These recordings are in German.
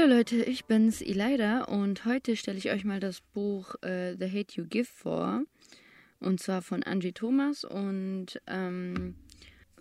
Hallo Leute, ich bin's Elida und heute stelle ich euch mal das Buch äh, The Hate You Give vor. Und zwar von Angie Thomas. Und ähm,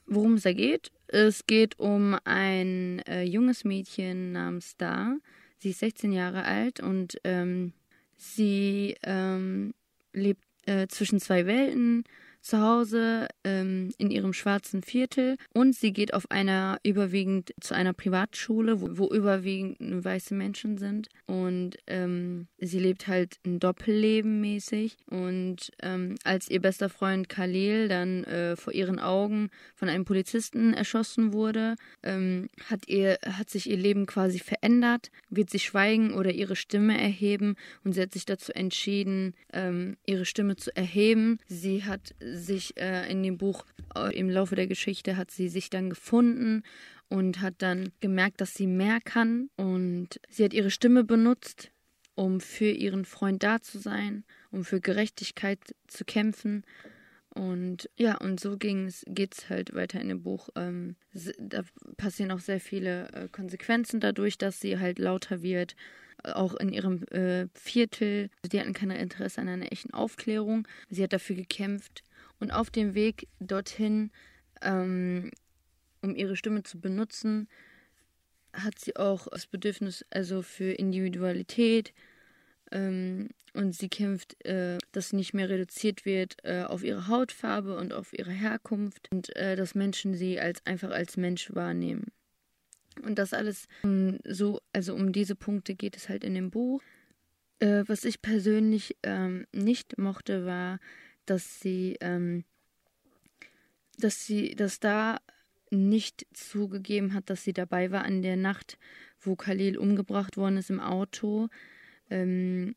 worum es da geht? Es geht um ein äh, junges Mädchen namens Star. Sie ist 16 Jahre alt und ähm, sie ähm, lebt äh, zwischen zwei Welten zu Hause ähm, in ihrem schwarzen Viertel und sie geht auf einer überwiegend zu einer Privatschule, wo, wo überwiegend weiße Menschen sind und ähm, sie lebt halt ein Doppelleben mäßig und ähm, als ihr bester Freund Khalil dann äh, vor ihren Augen von einem Polizisten erschossen wurde, ähm, hat ihr hat sich ihr Leben quasi verändert, wird sie schweigen oder ihre Stimme erheben und sie hat sich dazu entschieden, ähm, ihre Stimme zu erheben. Sie hat sich äh, in dem Buch äh, im Laufe der Geschichte hat sie sich dann gefunden und hat dann gemerkt, dass sie mehr kann und sie hat ihre Stimme benutzt, um für ihren Freund da zu sein, um für Gerechtigkeit zu kämpfen. Und ja, und so geht es halt weiter in dem Buch. Ähm, da passieren auch sehr viele äh, Konsequenzen dadurch, dass sie halt lauter wird. Auch in ihrem äh, Viertel. Sie hatten kein Interesse an einer echten Aufklärung. Sie hat dafür gekämpft, und auf dem Weg dorthin, ähm, um ihre Stimme zu benutzen, hat sie auch das Bedürfnis also für Individualität ähm, und sie kämpft, äh, dass sie nicht mehr reduziert wird äh, auf ihre Hautfarbe und auf ihre Herkunft und äh, dass Menschen sie als einfach als Mensch wahrnehmen. Und das alles um, so, also um diese Punkte geht es halt in dem Buch. Äh, was ich persönlich ähm, nicht mochte, war, dass sie, ähm, dass sie, dass da nicht zugegeben hat, dass sie dabei war an der Nacht, wo Khalil umgebracht worden ist im Auto. Ähm,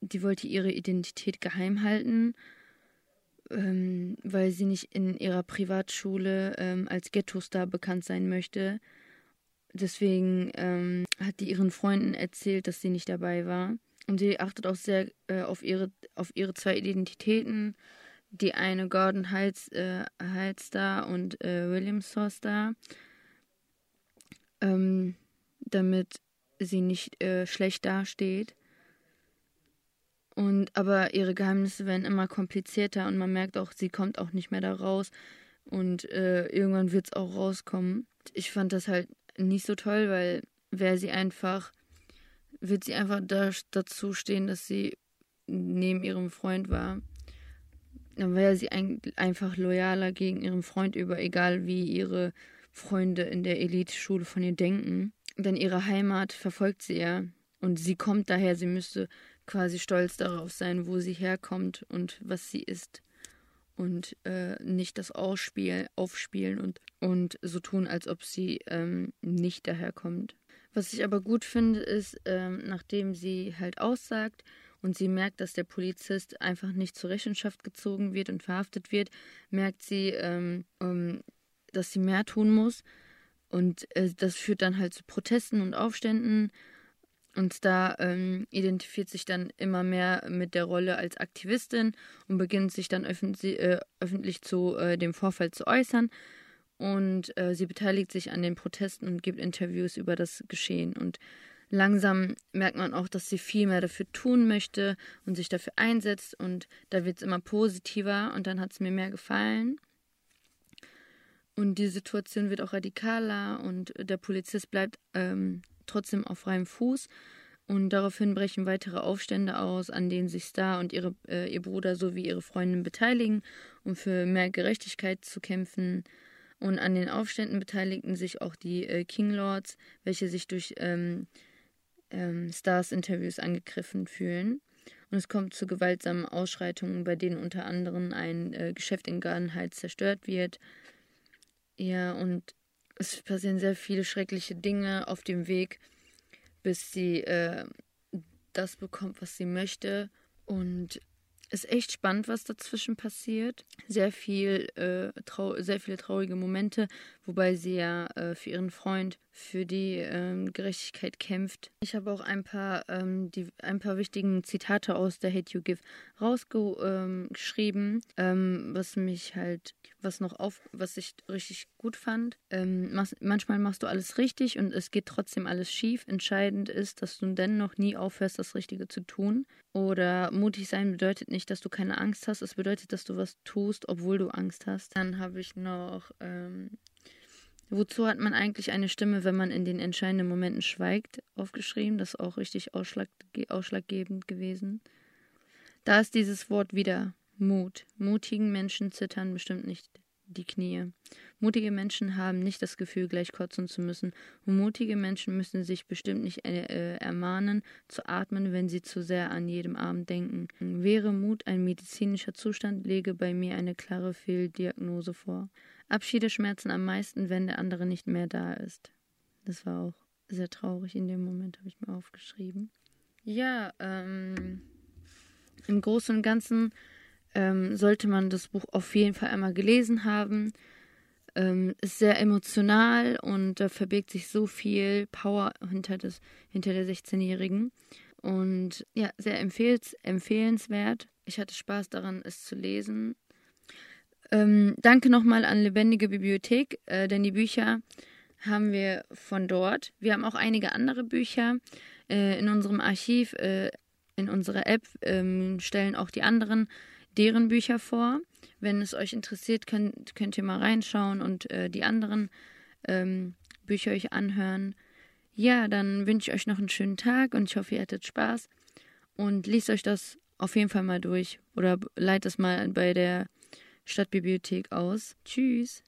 die wollte ihre Identität geheim halten, ähm, weil sie nicht in ihrer Privatschule ähm, als Ghetto-Star bekannt sein möchte. Deswegen ähm, hat die ihren Freunden erzählt, dass sie nicht dabei war. Und sie achtet auch sehr äh, auf, ihre, auf ihre zwei Identitäten. Die eine Gordon Heights, äh, da und äh, William da. Ähm, damit sie nicht äh, schlecht dasteht. Und aber ihre Geheimnisse werden immer komplizierter und man merkt auch, sie kommt auch nicht mehr da raus. Und äh, irgendwann wird es auch rauskommen. Ich fand das halt nicht so toll, weil wäre sie einfach wird sie einfach da, dazu stehen, dass sie neben ihrem Freund war. Dann wäre sie ein, einfach loyaler gegen ihren Freund über, egal wie ihre Freunde in der Elite-Schule von ihr denken. Denn ihre Heimat verfolgt sie ja. Und sie kommt daher, sie müsste quasi stolz darauf sein, wo sie herkommt und was sie ist. Und äh, nicht das Ausspiel, aufspielen und, und so tun, als ob sie ähm, nicht daherkommt. Was ich aber gut finde, ist, ähm, nachdem sie halt aussagt und sie merkt, dass der Polizist einfach nicht zur Rechenschaft gezogen wird und verhaftet wird, merkt sie, ähm, ähm, dass sie mehr tun muss. Und äh, das führt dann halt zu Protesten und Aufständen. Und da ähm, identifiziert sich dann immer mehr mit der Rolle als Aktivistin und beginnt sich dann öffentlich, äh, öffentlich zu äh, dem Vorfall zu äußern und äh, sie beteiligt sich an den Protesten und gibt Interviews über das Geschehen. Und langsam merkt man auch, dass sie viel mehr dafür tun möchte und sich dafür einsetzt und da wird es immer positiver und dann hat es mir mehr gefallen. Und die Situation wird auch radikaler und der Polizist bleibt ähm, trotzdem auf freiem Fuß. Und daraufhin brechen weitere Aufstände aus, an denen sich Star und ihre, äh, ihr Bruder sowie ihre Freundin beteiligen, um für mehr Gerechtigkeit zu kämpfen. Und an den Aufständen beteiligten sich auch die äh, King Lords, welche sich durch ähm, ähm, Stars-Interviews angegriffen fühlen. Und es kommt zu gewaltsamen Ausschreitungen, bei denen unter anderem ein äh, Geschäft in Garden Heights zerstört wird. Ja, und es passieren sehr viele schreckliche Dinge auf dem Weg, bis sie äh, das bekommt, was sie möchte. Und ist echt spannend, was dazwischen passiert. Sehr viel, äh, sehr viele traurige Momente, wobei sie ja äh, für ihren Freund für die ähm, Gerechtigkeit kämpft. Ich habe auch ein paar, ähm, die, ein paar wichtigen Zitate aus der Hate You Give rausgeschrieben, ähm, was mich halt, was noch auf, was ich richtig gut fand. Ähm, manchmal machst du alles richtig und es geht trotzdem alles schief. Entscheidend ist, dass du dennoch nie aufhörst, das Richtige zu tun. Oder mutig sein bedeutet nicht, dass du keine Angst hast. Es bedeutet, dass du was tust, obwohl du Angst hast. Dann habe ich noch ähm, Wozu hat man eigentlich eine Stimme, wenn man in den entscheidenden Momenten schweigt? Aufgeschrieben, das ist auch richtig ausschlag, ausschlaggebend gewesen. Da ist dieses Wort wieder Mut. Mutigen Menschen zittern bestimmt nicht die Knie. Mutige Menschen haben nicht das Gefühl, gleich kotzen zu müssen. Und mutige Menschen müssen sich bestimmt nicht äh, ermahnen, zu atmen, wenn sie zu sehr an jedem Abend denken. Wäre Mut ein medizinischer Zustand, lege bei mir eine klare Fehldiagnose vor. Abschiede schmerzen am meisten, wenn der andere nicht mehr da ist. Das war auch sehr traurig in dem Moment, habe ich mir aufgeschrieben. Ja, ähm, im Großen und Ganzen ähm, sollte man das Buch auf jeden Fall einmal gelesen haben. Ähm, ist sehr emotional und da verbirgt sich so viel Power hinter, des, hinter der 16-Jährigen. Und ja, sehr empfehlens, empfehlenswert. Ich hatte Spaß daran, es zu lesen. Ähm, danke nochmal an Lebendige Bibliothek, äh, denn die Bücher haben wir von dort. Wir haben auch einige andere Bücher äh, in unserem Archiv, äh, in unserer App, ähm, stellen auch die anderen deren Bücher vor. Wenn es euch interessiert, könnt, könnt ihr mal reinschauen und äh, die anderen ähm, Bücher euch anhören. Ja, dann wünsche ich euch noch einen schönen Tag und ich hoffe, ihr hattet Spaß. Und liest euch das auf jeden Fall mal durch oder leitet es mal bei der Stadtbibliothek aus. Tschüss.